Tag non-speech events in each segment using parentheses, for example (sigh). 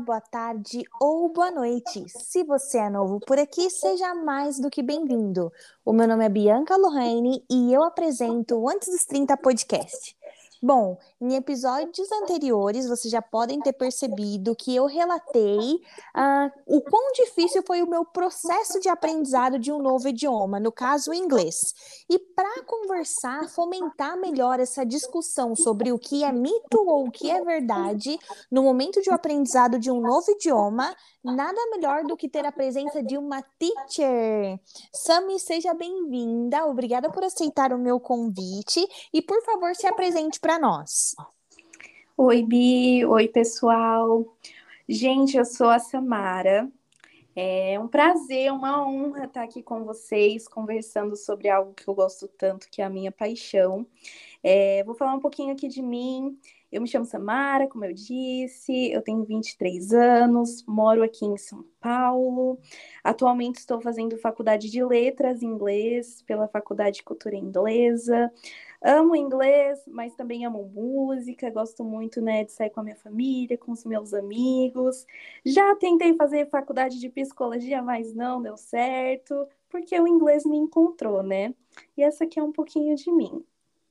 boa tarde ou boa noite. Se você é novo por aqui, seja mais do que bem-vindo. O meu nome é Bianca Lohane e eu apresento o Antes dos 30 podcast. Bom, em episódios anteriores, vocês já podem ter percebido que eu relatei uh, o quão difícil foi o meu processo de aprendizado de um novo idioma, no caso, o inglês. E para conversar, fomentar melhor essa discussão sobre o que é mito ou o que é verdade no momento de um aprendizado de um novo idioma, nada melhor do que ter a presença de uma teacher. Sami, seja bem-vinda. Obrigada por aceitar o meu convite e, por favor, se apresente para para nós. Oi, Bi. Oi, pessoal. Gente, eu sou a Samara. É um prazer, uma honra estar aqui com vocês, conversando sobre algo que eu gosto tanto, que é a minha paixão. É, vou falar um pouquinho aqui de mim. Eu me chamo Samara, como eu disse, eu tenho 23 anos, moro aqui em São Paulo. Atualmente estou fazendo faculdade de letras em inglês pela Faculdade de Cultura Inglesa. Amo inglês, mas também amo música, gosto muito, né, de sair com a minha família, com os meus amigos. Já tentei fazer faculdade de psicologia, mas não deu certo, porque o inglês me encontrou, né? E essa aqui é um pouquinho de mim.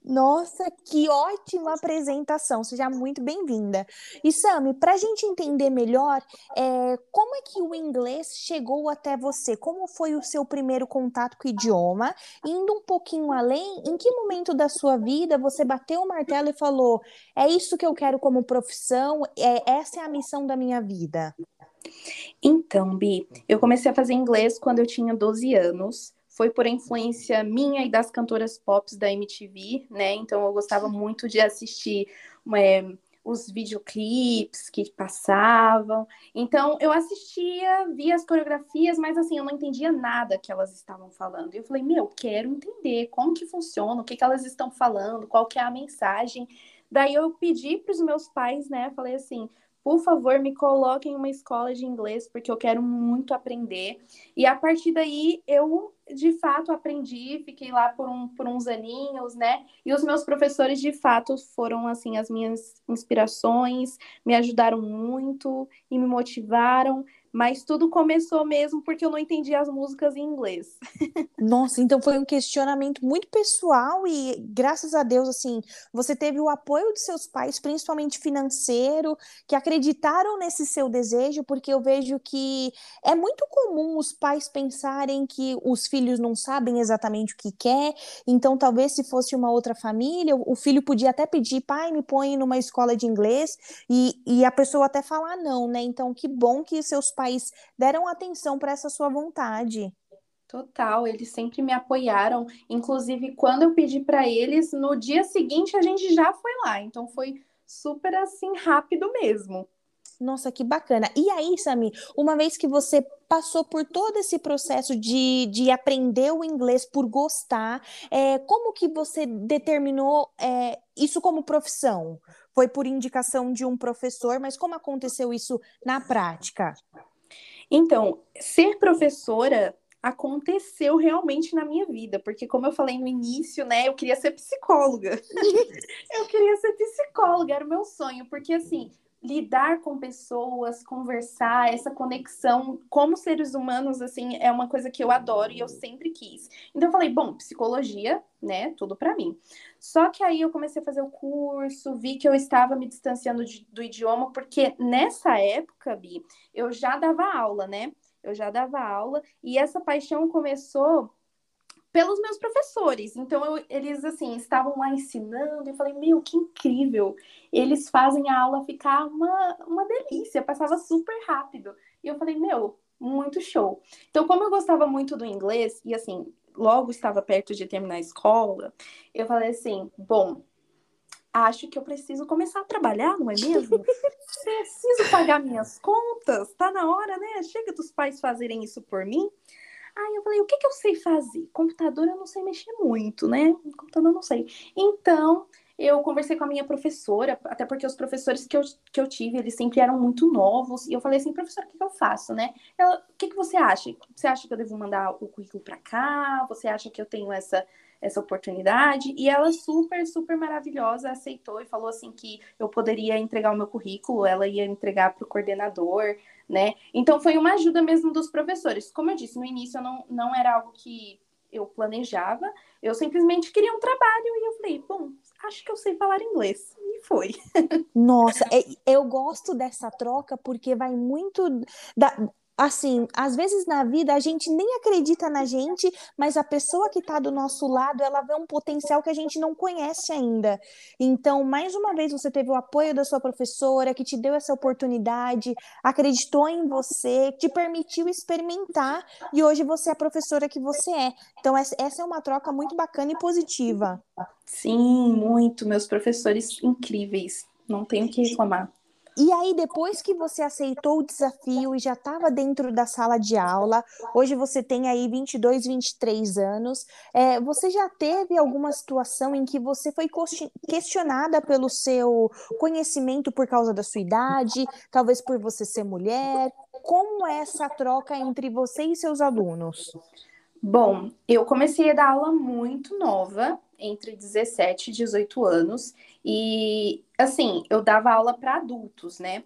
Nossa, que ótima apresentação! Seja muito bem-vinda. E Sami, para a gente entender melhor, é, como é que o inglês chegou até você? Como foi o seu primeiro contato com o idioma? Indo um pouquinho além, em que momento da sua vida você bateu o martelo e falou: é isso que eu quero como profissão, é, essa é a missão da minha vida? Então, Bi, eu comecei a fazer inglês quando eu tinha 12 anos foi por influência minha e das cantoras pop da MTV, né? Então eu gostava muito de assistir é, os videoclipes que passavam. Então eu assistia, via as coreografias, mas assim, eu não entendia nada que elas estavam falando. E eu falei, meu, quero entender como que funciona, o que, que elas estão falando, qual que é a mensagem. Daí eu pedi para os meus pais, né? Falei assim, por favor, me coloquem em uma escola de inglês, porque eu quero muito aprender. E a partir daí, eu de fato aprendi, fiquei lá por, um, por uns aninhos, né? E os meus professores, de fato, foram, assim, as minhas inspirações, me ajudaram muito e me motivaram. Mas tudo começou mesmo porque eu não entendia as músicas em inglês. (laughs) Nossa, então foi um questionamento muito pessoal e graças a Deus, assim, você teve o apoio de seus pais, principalmente financeiro, que acreditaram nesse seu desejo, porque eu vejo que é muito comum os pais pensarem que os filhos não sabem exatamente o que quer, então talvez se fosse uma outra família, o filho podia até pedir, pai, me põe numa escola de inglês, e, e a pessoa até falar não, né? Então, que bom que seus pais deram atenção para essa sua vontade. Total, eles sempre me apoiaram. Inclusive, quando eu pedi para eles, no dia seguinte a gente já foi lá. Então foi super assim rápido mesmo. Nossa, que bacana. E aí, Sami, uma vez que você passou por todo esse processo de, de aprender o inglês por gostar, é, como que você determinou é, isso como profissão? Foi por indicação de um professor, mas como aconteceu isso na prática? Então, ser professora aconteceu realmente na minha vida, porque como eu falei no início, né, eu queria ser psicóloga. (laughs) eu queria ser psicóloga, era o meu sonho, porque assim, lidar com pessoas, conversar, essa conexão como seres humanos, assim, é uma coisa que eu adoro e eu sempre quis. Então eu falei, bom, psicologia, né, tudo para mim. Só que aí eu comecei a fazer o curso, vi que eu estava me distanciando de, do idioma, porque nessa época, Bi, eu já dava aula, né? Eu já dava aula e essa paixão começou pelos meus professores. Então, eu, eles, assim, estavam lá ensinando e eu falei, meu, que incrível! Eles fazem a aula ficar uma, uma delícia, passava super rápido. E eu falei, meu, muito show. Então, como eu gostava muito do inglês, e assim, logo estava perto de terminar a escola, eu falei assim, bom, acho que eu preciso começar a trabalhar, não é mesmo? (laughs) preciso pagar minhas contas, tá na hora, né? Chega dos pais fazerem isso por mim. Aí eu falei, o que, que eu sei fazer? Computador eu não sei mexer muito, né? Computador eu não sei. Então, eu conversei com a minha professora, até porque os professores que eu, que eu tive, eles sempre eram muito novos, e eu falei assim, professora, o que, que eu faço, né? Ela, o que, que você acha? Você acha que eu devo mandar o currículo para cá? Você acha que eu tenho essa, essa oportunidade e ela super, super maravilhosa aceitou e falou assim que eu poderia entregar o meu currículo, ela ia entregar para o coordenador, né? Então foi uma ajuda mesmo dos professores. Como eu disse, no início não, não era algo que eu planejava, eu simplesmente queria um trabalho e eu falei, bom, acho que eu sei falar inglês. E foi. (laughs) Nossa, é, eu gosto dessa troca porque vai muito da, assim, às vezes na vida a gente nem acredita na gente, mas a pessoa que está do nosso lado, ela vê um potencial que a gente não conhece ainda. Então, mais uma vez, você teve o apoio da sua professora, que te deu essa oportunidade, acreditou em você, te permitiu experimentar, e hoje você é a professora que você é. Então, essa é uma troca muito bacana e positiva. Sim, muito. Meus professores incríveis. Não tenho que reclamar. E aí, depois que você aceitou o desafio e já estava dentro da sala de aula, hoje você tem aí 22, 23 anos, é, você já teve alguma situação em que você foi questionada pelo seu conhecimento por causa da sua idade, talvez por você ser mulher? Como é essa troca entre você e seus alunos? Bom, eu comecei a dar aula muito nova, entre 17 e 18 anos, e assim, eu dava aula para adultos, né?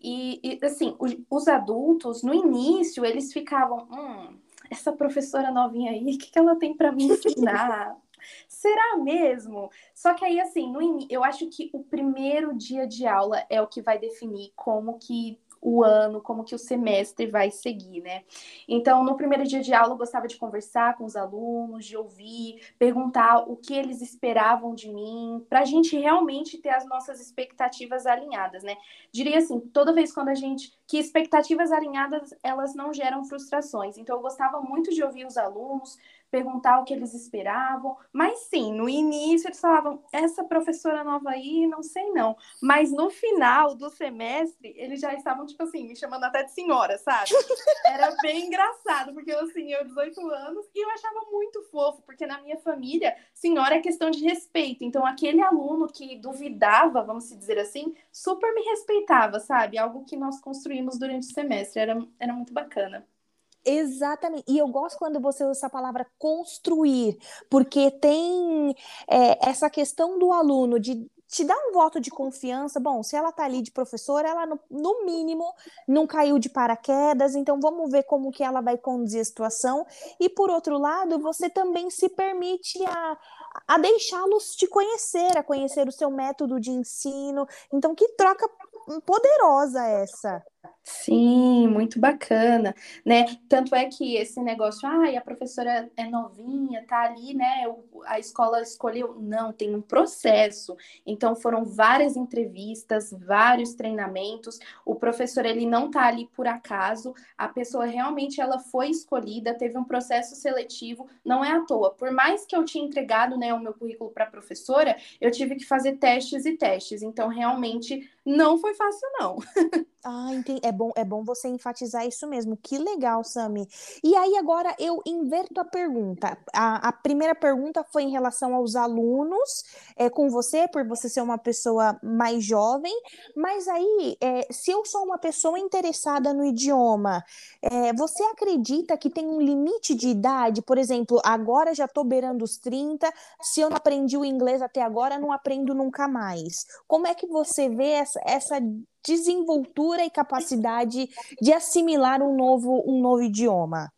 E, e assim, os, os, adultos, no início, eles ficavam, hum, essa professora novinha aí, o que, que ela tem para me ensinar? (laughs) Será mesmo? Só que aí, assim, no, eu acho que o primeiro dia de aula é o que vai definir como que o ano, como que o semestre vai seguir, né? Então, no primeiro dia de aula, eu gostava de conversar com os alunos, de ouvir, perguntar o que eles esperavam de mim, para a gente realmente ter as nossas expectativas alinhadas, né? Diria assim, toda vez quando a gente que expectativas alinhadas elas não geram frustrações. Então, eu gostava muito de ouvir os alunos, perguntar o que eles esperavam. Mas sim, no início eles falavam, essa professora nova aí, não sei não. Mas no final do semestre, eles já estavam, tipo assim, me chamando até de senhora, sabe? (laughs) Era bem engraçado, porque assim, eu 18 anos e eu achava muito fofo, porque na minha família, senhora é questão de respeito. Então, aquele aluno que duvidava, vamos dizer assim, super me respeitava, sabe? Algo que nós construímos durante o semestre. Era, era muito bacana. Exatamente. E eu gosto quando você usa essa palavra construir, porque tem é, essa questão do aluno de te dar um voto de confiança. Bom, se ela tá ali de professora, ela no, no, mínimo não caiu de paraquedas, então vamos ver como que ela vai conduzir a situação. E por outro lado, você também se permite a, a deixá-los te conhecer, a conhecer o seu método de ensino. Então, que troca poderosa essa. Sim, muito bacana, né? Tanto é que esse negócio, ah, a professora é novinha, tá ali, né? A escola escolheu. Não, tem um processo. Então foram várias entrevistas, vários treinamentos. O professor ele não tá ali por acaso. A pessoa realmente ela foi escolhida, teve um processo seletivo, não é à toa. Por mais que eu tinha entregado, né, o meu currículo para professora, eu tive que fazer testes e testes. Então realmente não foi fácil não. Ah, entendi. É bom, é bom você enfatizar isso mesmo. Que legal, Sami. E aí agora eu inverto a pergunta. A, a primeira pergunta foi em relação aos alunos, é, com você, por você ser uma pessoa mais jovem. Mas aí, é, se eu sou uma pessoa interessada no idioma, é, você acredita que tem um limite de idade? Por exemplo, agora já estou beirando os 30. Se eu não aprendi o inglês até agora, não aprendo nunca mais. Como é que você vê essa, essa desenvoltura e capacidade de assimilar um novo, um novo idioma?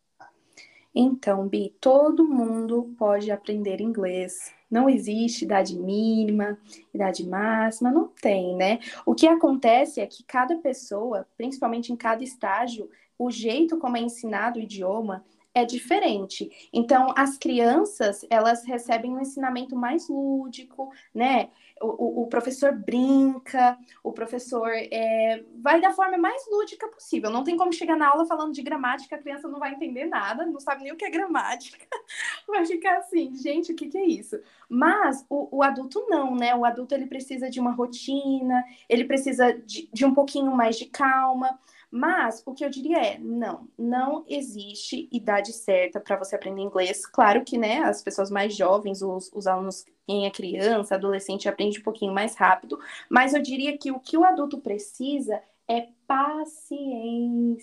Então, Bi, todo mundo pode aprender inglês. Não existe idade mínima, idade máxima, não tem, né? O que acontece é que cada pessoa, principalmente em cada estágio, o jeito como é ensinado o idioma é diferente. Então, as crianças, elas recebem um ensinamento mais lúdico, né? O, o, professor brinca, o professor é, vai da forma mais lúdica possível. Não tem como chegar na aula falando de gramática, a criança não vai entender nada, não sabe nem o que é gramática. (laughs) Vai ficar assim, gente, o que, que é isso? Mas o, o, adulto não, né? O adulto ele precisa de uma rotina, ele precisa de, de um pouquinho mais de calma. Mas o que eu diria é, não, não existe idade certa para você aprender inglês. Claro que, né, as pessoas mais jovens, os, os alunos quem é criança, adolescente, aprende um pouquinho mais rápido, mas eu diria que o que o adulto precisa é paciência,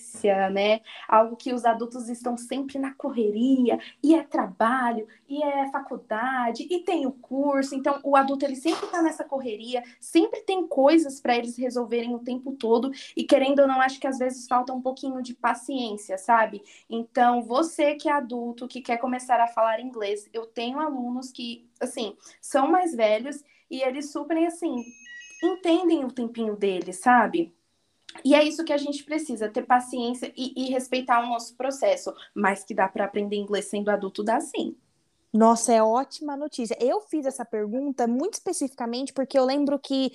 né? Algo que os adultos estão sempre na correria, e é trabalho, e é faculdade, e tem o curso. Então, o adulto ele sempre está nessa correria, sempre tem coisas para eles resolverem o tempo todo, e querendo ou não, acho que às vezes falta um pouquinho de paciência, sabe? Então, você que é adulto, que quer começar a falar inglês, eu tenho alunos que, assim, são mais velhos e eles super, assim, entendem o tempinho deles, sabe? E é isso que a gente precisa, ter paciência e, e respeitar o nosso processo. Mas que dá para aprender inglês sendo adulto, dá sim. Nossa, é ótima notícia. Eu fiz essa pergunta muito especificamente porque eu lembro que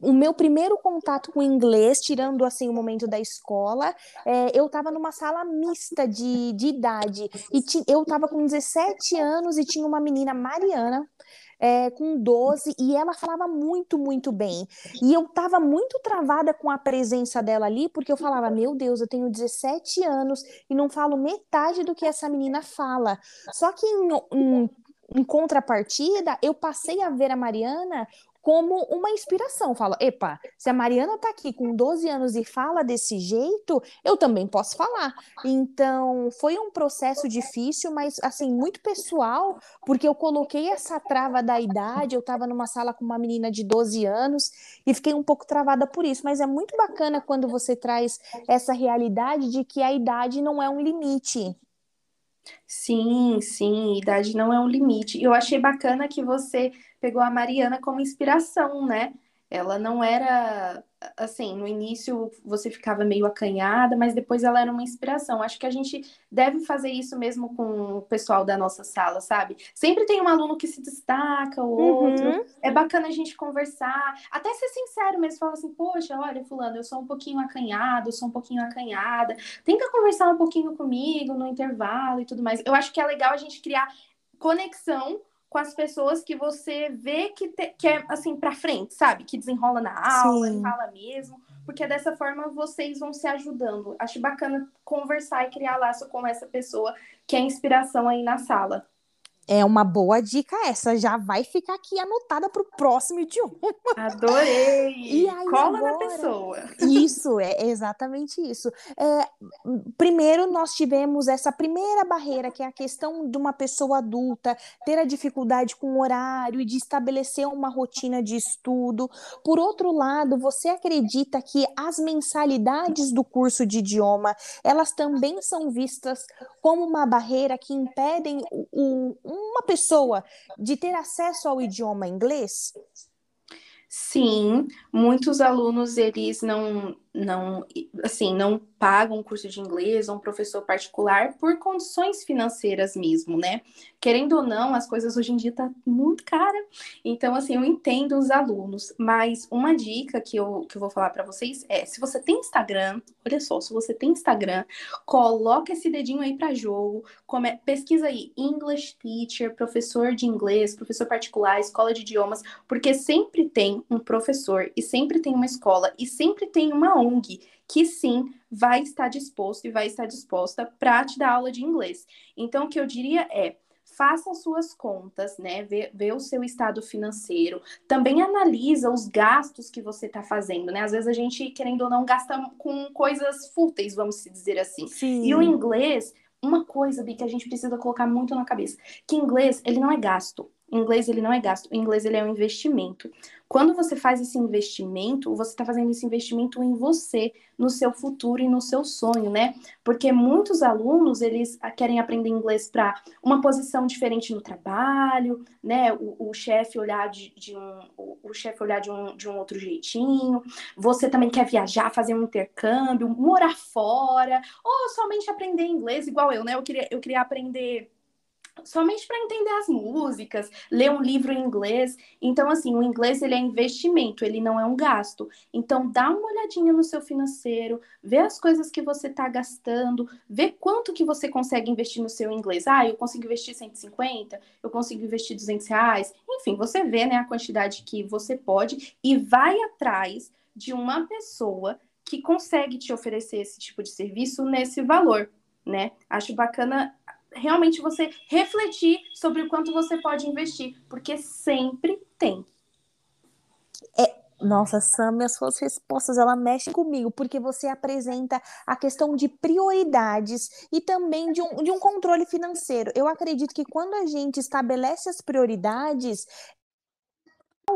o meu primeiro contato com inglês, tirando assim o momento da escola, é, eu estava numa sala mista de, de idade. E eu estava com 17 anos e tinha uma menina, Mariana, é, com 12 e ela falava muito, muito bem. E eu estava muito travada com a presença dela ali, porque eu falava: Meu Deus, eu tenho 17 anos e não falo metade do que essa menina fala. Só que em, em em contrapartida, eu passei a ver a Mariana como uma inspiração. Fala, epa, se a Mariana tá aqui com 12 anos e fala desse jeito, eu também posso falar. Então, foi um processo difícil, mas assim, muito pessoal, porque eu coloquei essa trava da idade, eu tava numa sala com uma menina de 12 anos e fiquei um pouco travada por isso, mas é muito bacana quando você traz essa realidade de que a idade não é um limite. Sim, sim, idade não é um limite. Eu achei bacana que você pegou a Mariana como inspiração, né? Ela não era assim, no início você ficava meio acanhada, mas depois ela era uma inspiração. Acho que a gente deve fazer isso mesmo com o pessoal da nossa sala, sabe? Sempre tem um aluno que se destaca, o outro. Uhum. É bacana a gente conversar, até ser sincero mesmo, falar assim, poxa, olha, fulano, eu sou um pouquinho acanhado, eu sou um pouquinho acanhada. Tenta conversar um pouquinho comigo no intervalo e tudo mais. Eu acho que é legal a gente criar conexão com as pessoas que você vê que, te, que é assim para frente, sabe? Que desenrola na aula, Sim. fala mesmo, porque dessa forma vocês vão se ajudando. Acho bacana conversar e criar laço com essa pessoa que é inspiração aí na sala. É uma boa dica essa, já vai ficar aqui anotada para o próximo idioma. Adorei! (laughs) E aí, Cola agora... na pessoa. Isso, é exatamente isso. É, primeiro, nós tivemos essa primeira barreira, que é a questão de uma pessoa adulta ter a dificuldade com o horário e de estabelecer uma rotina de estudo. Por outro lado, você acredita que as mensalidades do curso de idioma, elas também são vistas como uma barreira que impedem o, o uma pessoa de ter acesso ao idioma inglês? Sim, muitos alunos eles não não assim não pagam um curso de inglês ou um professor particular por condições financeiras mesmo, né? Querendo ou não, as coisas hoje em dia tá muito cara. Então, assim, eu entendo os alunos, mas uma dica que eu, que eu vou falar para vocês é: se você tem Instagram, olha só, se você tem Instagram, coloca esse dedinho aí para jogo, pesquisa aí English teacher, professor de inglês, professor particular, escola de idiomas, porque sempre tem um professor e sempre tem uma escola e sempre tem uma ONG que sim vai estar disposto e vai estar disposta para te dar aula de inglês. Então, o que eu diria é faça suas contas, né? Vê, vê, o seu estado financeiro. Também analisa os gastos que você está fazendo, né? Às vezes a gente, querendo ou não, gasta com coisas fúteis, vamos dizer assim. Sim. E o inglês, uma coisa, Bi, que a gente precisa colocar muito na cabeça, que inglês, ele não é gasto. Inglês, ele não é gasto. Inglês, ele é um investimento. Quando você faz esse investimento, você está fazendo esse investimento em você, no seu futuro e no seu sonho, né? Porque muitos alunos, eles querem aprender inglês para uma posição diferente no trabalho, né? O, o chefe olhar de, de um, o, o chefe olhar de um, de um outro jeitinho. Você também quer viajar, fazer um intercâmbio, morar fora, ou somente aprender inglês, igual eu, né? Eu queria, eu queria aprender somente para entender as músicas, ler um livro em inglês. Então, assim, o inglês ele é investimento, ele não é um gasto. Então, dá uma olhadinha no seu financeiro, vê as coisas que você está gastando, vê quanto que você consegue investir no seu inglês. Ah, eu consigo investir 150, eu consigo investir 200 reais. Enfim, você vê né, a quantidade que você pode e vai atrás de uma pessoa que consegue te oferecer esse tipo de serviço nesse valor, né? Acho bacana realmente você refletir sobre o quanto você pode investir, porque sempre tem. É, Nossa, Sam, as suas respostas, ela mexe comigo, porque você apresenta a questão de prioridades e também de um, de um controle financeiro. Eu acredito que quando a gente estabelece as prioridades,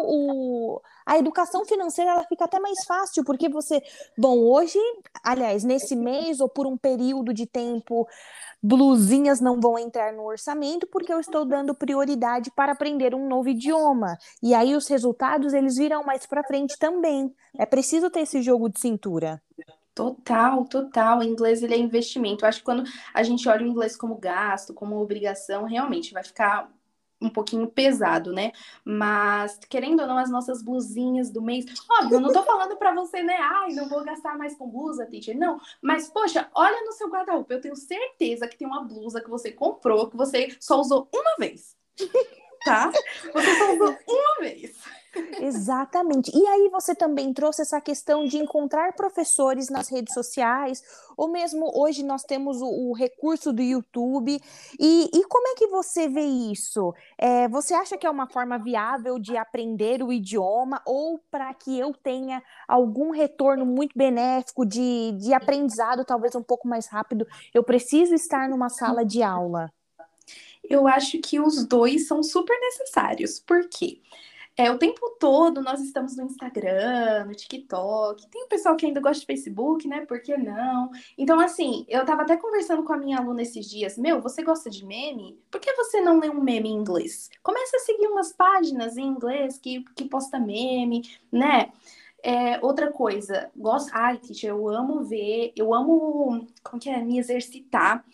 o, a educação financeira ela fica até mais fácil, porque você, bom, hoje, aliás, nesse mês ou por um período de tempo, blusinhas não vão entrar no orçamento porque eu estou dando prioridade para aprender um novo idioma. E aí os resultados eles virão mais para frente também. É preciso ter esse jogo de cintura. Total, total. O inglês ele é investimento. Eu acho que quando a gente olha o inglês como gasto, como obrigação, realmente vai ficar um pouquinho pesado, né? Mas, querendo ou não, as nossas blusinhas do mês. Óbvio, eu não tô (laughs) falando para você, né? Ai, não vou gastar mais com blusa, teacher. Não. Mas, poxa, olha no seu guarda-roupa. Eu tenho certeza que tem uma blusa que você comprou, que você só usou uma vez. Tá? Você só usou uma vez. Exatamente. E aí você também trouxe essa questão de encontrar professores nas redes sociais, ou mesmo hoje nós temos o, o recurso do YouTube. E, e, como é que você vê isso? É, você acha que é uma forma viável de aprender o idioma, ou para que eu tenha algum retorno muito benéfico de, de aprendizado, talvez um pouco mais rápido, eu preciso estar numa sala de aula? Eu acho que os dois são super necessários. Por quê? É, o tempo todo nós estamos no Instagram, no TikTok. Tem o pessoal que ainda gosta de Facebook, né? Por que não? Então, assim, eu tava até conversando com a minha aluna esses dias. Meu, você gosta de meme? Por que você não lê um meme em inglês? Comece a seguir umas páginas em inglês que, que posta meme, né? É, outra coisa, gosto. Ai, teacher, eu amo ver, eu amo, como que é? Me exercitar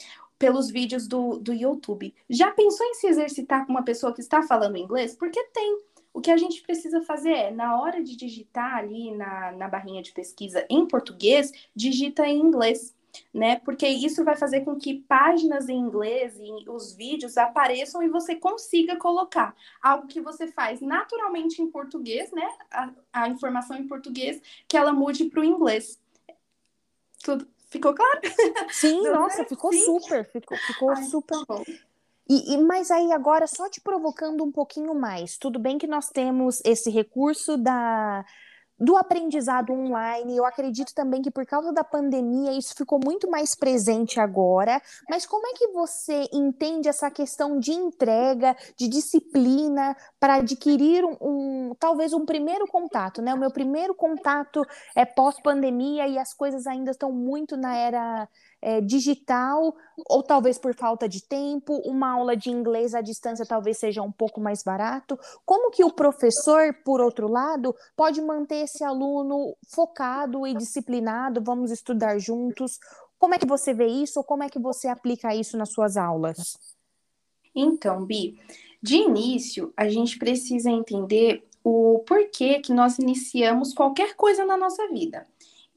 pelos vídeos do, do YouTube. Já pensou em se exercitar com uma pessoa que está falando inglês? Porque tem. O que a gente precisa fazer é, na hora de digitar ali na, na barrinha de pesquisa em português, digita em inglês, né? Porque isso vai fazer com que páginas em inglês e os vídeos apareçam e você consiga colocar algo que você faz naturalmente em português, né? A, a informação em português, que ela mude para o inglês. Tudo ficou claro? Sim, (laughs) nossa, ficou Sim. super, ficou, ficou Ai, super. Tá e, e, mas aí agora, só te provocando um pouquinho mais, tudo bem que nós temos esse recurso da, do aprendizado online. Eu acredito também que por causa da pandemia isso ficou muito mais presente agora. Mas como é que você entende essa questão de entrega, de disciplina para adquirir um, um, talvez um primeiro contato, né? O meu primeiro contato é pós-pandemia e as coisas ainda estão muito na era é, digital, ou talvez por falta de tempo, uma aula de inglês à distância talvez seja um pouco mais barato. Como que o professor, por outro lado, pode manter esse aluno focado e disciplinado? Vamos estudar juntos. Como é que você vê isso ou como é que você aplica isso nas suas aulas? Então, Bi, de início, a gente precisa entender o porquê que nós iniciamos qualquer coisa na nossa vida.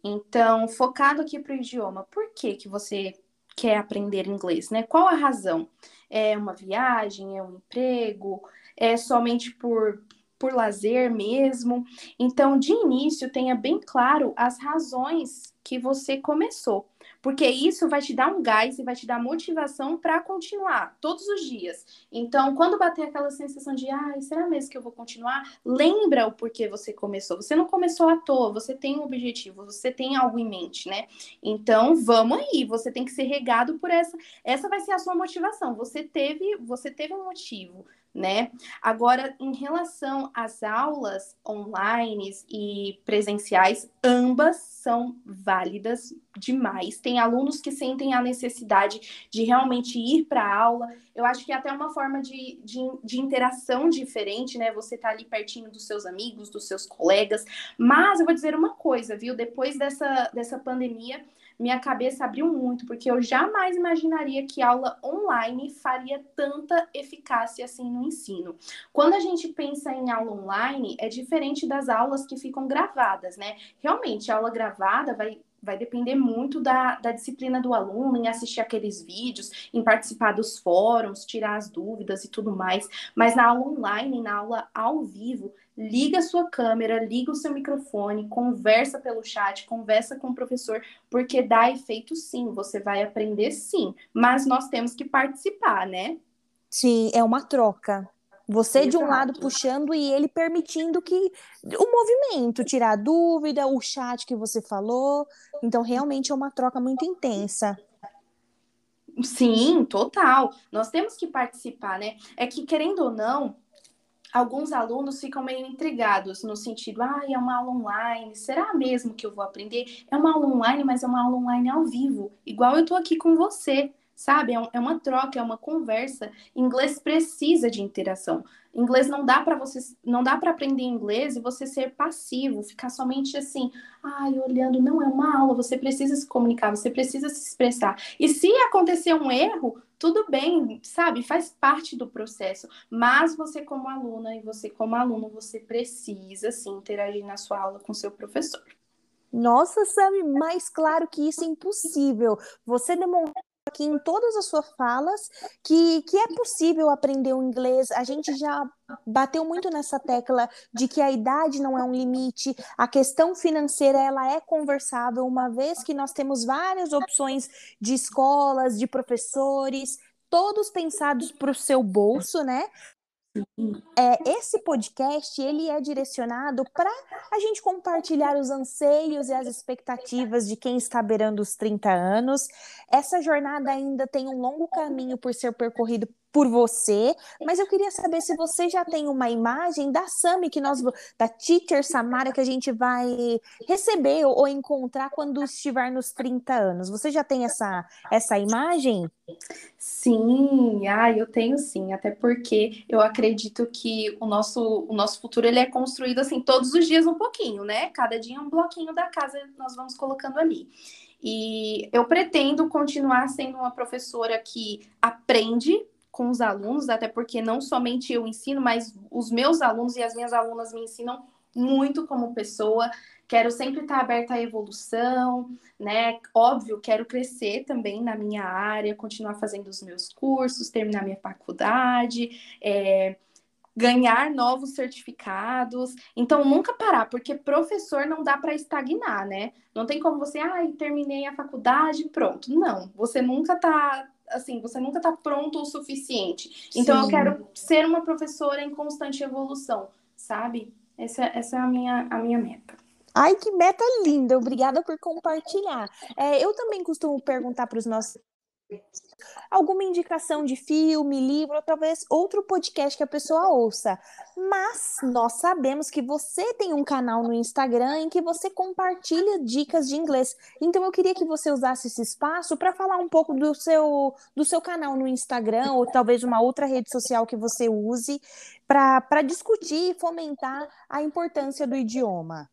Então, focado aqui para o idioma, por que, que você quer aprender inglês, né? Qual a razão? É uma viagem, é um emprego, é somente por, por lazer mesmo? Então, de início, tenha bem claro as razões que você começou porque isso vai te dar um gás e vai te dar motivação para continuar todos os dias. Então, quando bater aquela sensação de, ah, será mesmo que eu vou continuar? Lembra o porquê você começou. Você não começou à toa, você tem um objetivo, você tem algo em mente, né? Então, vamos aí, você tem que ser regado por essa, essa vai ser a sua motivação. Você teve, você teve um motivo né? Agora, em relação às aulas online e presenciais, ambas são válidas demais. Tem alunos que sentem a necessidade de realmente ir para a aula. Eu acho que é até uma forma de, de, de interação diferente, né? Você tá ali pertinho dos seus amigos, dos seus colegas. Mas eu vou dizer uma coisa, viu? Depois dessa, dessa pandemia, minha cabeça abriu muito, porque eu jamais imaginaria que aula online faria tanta eficácia assim no ensino. Quando a gente pensa em aula online, é diferente das aulas que ficam gravadas, né? Realmente, a aula gravada vai vai depender muito da, da disciplina do aluno, em assistir aqueles vídeos, em participar dos fóruns, tirar as dúvidas e tudo mais. Mas na aula online, na aula ao vivo, liga a sua câmera, liga o seu microfone, conversa pelo chat, conversa com o professor, porque dá efeito sim, você vai aprender sim, mas nós temos que participar, né? Sim, é uma troca. Você Exato. de um lado puxando e ele permitindo que o movimento, tirar dúvida, o chat que você falou. Então, realmente é uma troca muito intensa. Sim, total. Nós temos que participar, né? É que, querendo ou não, alguns alunos ficam meio intrigados no sentido, ah, é uma aula online, será mesmo que eu vou aprender? É uma aula online, mas é uma aula online ao vivo, igual eu tô aqui com você sabe? É, é uma troca, é uma conversa. Inglês precisa de interação. Inglês não dá para você, não dá para aprender inglês e você ser passivo, ficar somente assim, ai, olhando, não é uma aula, você precisa se comunicar, você precisa se expressar. E se acontecer um erro, tudo bem, sabe? Faz parte do processo. Mas você como aluna e você como aluno, você precisa sim interagir na sua aula com seu professor. Nossa, sabe, mais claro que isso é impossível. Você demonstrou aqui em todas as suas falas que, que é possível aprender o inglês. A gente já bateu muito nessa tecla de que a idade não é um limite, a questão financeira ela é conversável, uma vez que nós temos várias opções de escolas, de professores, todos pensados para o seu bolso, né? É, esse podcast ele é direcionado para a gente compartilhar os anseios e as expectativas de quem está beirando os 30 anos. Essa jornada ainda tem um longo caminho por ser percorrido por você, mas eu queria saber se você já tem uma imagem da Sami que nós da teacher Samara que a gente vai receber ou, ou encontrar quando estiver nos 30 anos. Você já tem essa essa imagem? Sim, ah, eu tenho sim, até porque eu acredito que o nosso o nosso futuro ele é construído assim todos os dias um pouquinho, né? Cada dia um bloquinho da casa nós vamos colocando ali. E eu pretendo continuar sendo uma professora que aprende com os alunos, até porque não somente eu ensino, mas os meus alunos e as minhas alunas me ensinam muito como pessoa. Quero sempre estar aberta à evolução, né? Óbvio, quero crescer também na minha área, continuar fazendo os meus cursos, terminar minha faculdade, é, ganhar novos certificados. Então, nunca parar, porque professor não dá para estagnar, né? Não tem como você, ah, terminei a faculdade, pronto. Não, você nunca está assim, você nunca está pronto o suficiente. Então Sim. eu quero ser uma professora em constante evolução, sabe? Essa, essa é a minha, a minha meta. Ai, que meta linda! Obrigada por compartilhar. É, eu também costumo perguntar para os nossos alguma indicação de filme, livro, ou talvez outro podcast que a pessoa ouça. Mas nós sabemos que você tem um canal no Instagram em que você compartilha dicas de inglês. Então eu queria que você usasse esse espaço para falar um pouco do seu, do seu canal no Instagram, ou talvez uma outra rede social que você use, para discutir e fomentar a importância do idioma.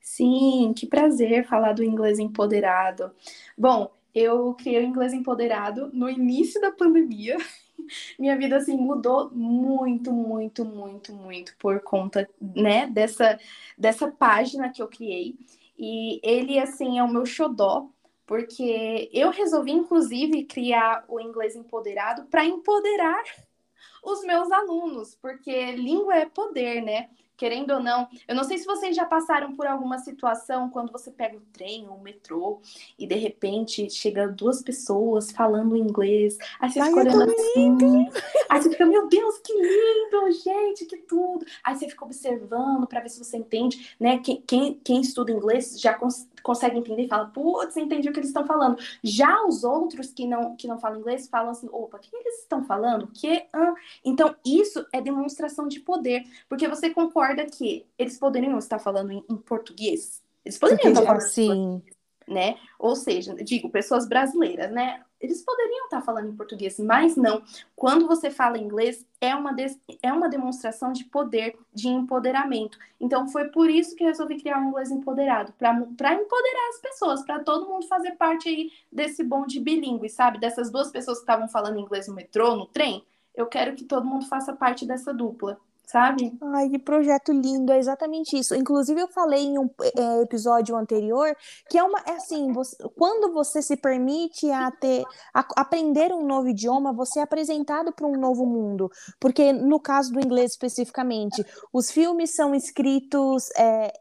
Sim, que prazer falar do inglês empoderado. Bom, eu criei o inglês empoderado no início da pandemia. (laughs) Minha vida assim mudou muito, muito, muito, muito por conta, né, dessa dessa página que eu criei. E ele assim é o meu xodó, porque eu resolvi inclusive criar o inglês empoderado para empoderar (laughs) os meus alunos, porque língua é poder, né? Querendo ou não. Eu não sei se vocês já passaram por alguma situação quando você pega o trem ou o metrô e de repente chega duas pessoas falando inglês. Aí você Ai, fica olhando assim. Aí você fica, meu Deus, que lindo, gente, que tudo. Aí você fica observando para ver se você entende, né? Quem, quem, quem estuda inglês já cons consegue entender e fala, putz, entendi o que eles estão falando. Já os outros que não, que não falam inglês falam assim, opa, o que eles estão falando? Que, ah. Então, isso é demonstração de poder, porque você concorda que eles poderiam estar falando em, em português? Eles poderiam estar falando assim, né? Ou seja, digo, pessoas brasileiras, né? Eles poderiam estar falando em português, mas não. Quando você fala inglês, é uma, de, é uma demonstração de poder, de empoderamento. Então, foi por isso que resolvi criar um inglês empoderado para empoderar as pessoas, para todo mundo fazer parte aí desse bonde bilíngue, sabe? Dessas duas pessoas que estavam falando inglês no metrô, no trem. Eu quero que todo mundo faça parte dessa dupla sabe? Ai, que projeto lindo, é exatamente isso. Inclusive, eu falei em um é, episódio anterior que é uma, é assim, você, quando você se permite a ter, a, aprender um novo idioma, você é apresentado para um novo mundo. Porque no caso do inglês especificamente, os filmes são escritos é,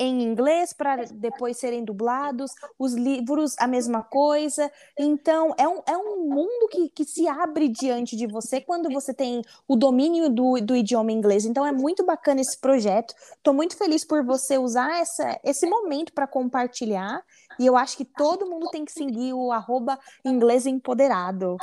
em inglês para depois serem dublados, os livros a mesma coisa. Então, é um, é um mundo que, que se abre diante de você quando você tem o domínio do, do idioma inglês. Então, é muito bacana esse projeto. Estou muito feliz por você usar essa, esse momento para compartilhar. E eu acho que todo mundo tem que seguir o arroba inglês empoderado.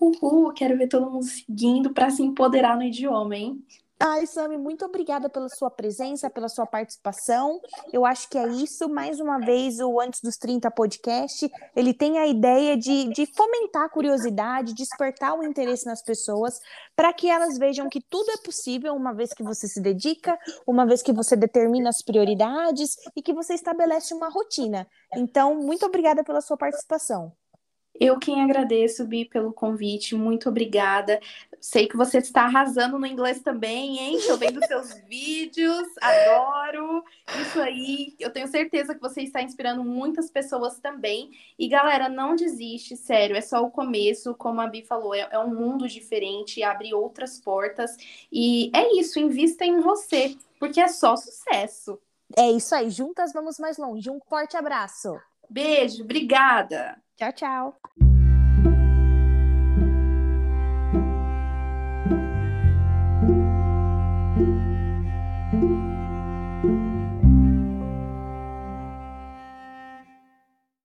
Uhul, quero ver todo mundo seguindo para se empoderar no idioma, hein? Ai, Sami, muito obrigada pela sua presença, pela sua participação. Eu acho que é isso. Mais uma vez, o Antes dos 30 podcast, ele tem a ideia de, de fomentar a curiosidade, despertar o interesse nas pessoas, para que elas vejam que tudo é possível uma vez que você se dedica, uma vez que você determina as prioridades e que você estabelece uma rotina. Então, muito obrigada pela sua participação. Eu quem agradeço, Bi, pelo convite. Muito obrigada. Sei que você está arrasando no inglês também, hein? Estou vendo seus (laughs) vídeos, adoro. Isso aí, eu tenho certeza que você está inspirando muitas pessoas também. E galera, não desiste, sério, é só o começo. Como a Bi falou, é, é um mundo diferente, abre outras portas. E é isso, invista em você, porque é só sucesso. É isso aí, juntas vamos mais longe. Um forte abraço. Beijo, obrigada. Tchau, tchau.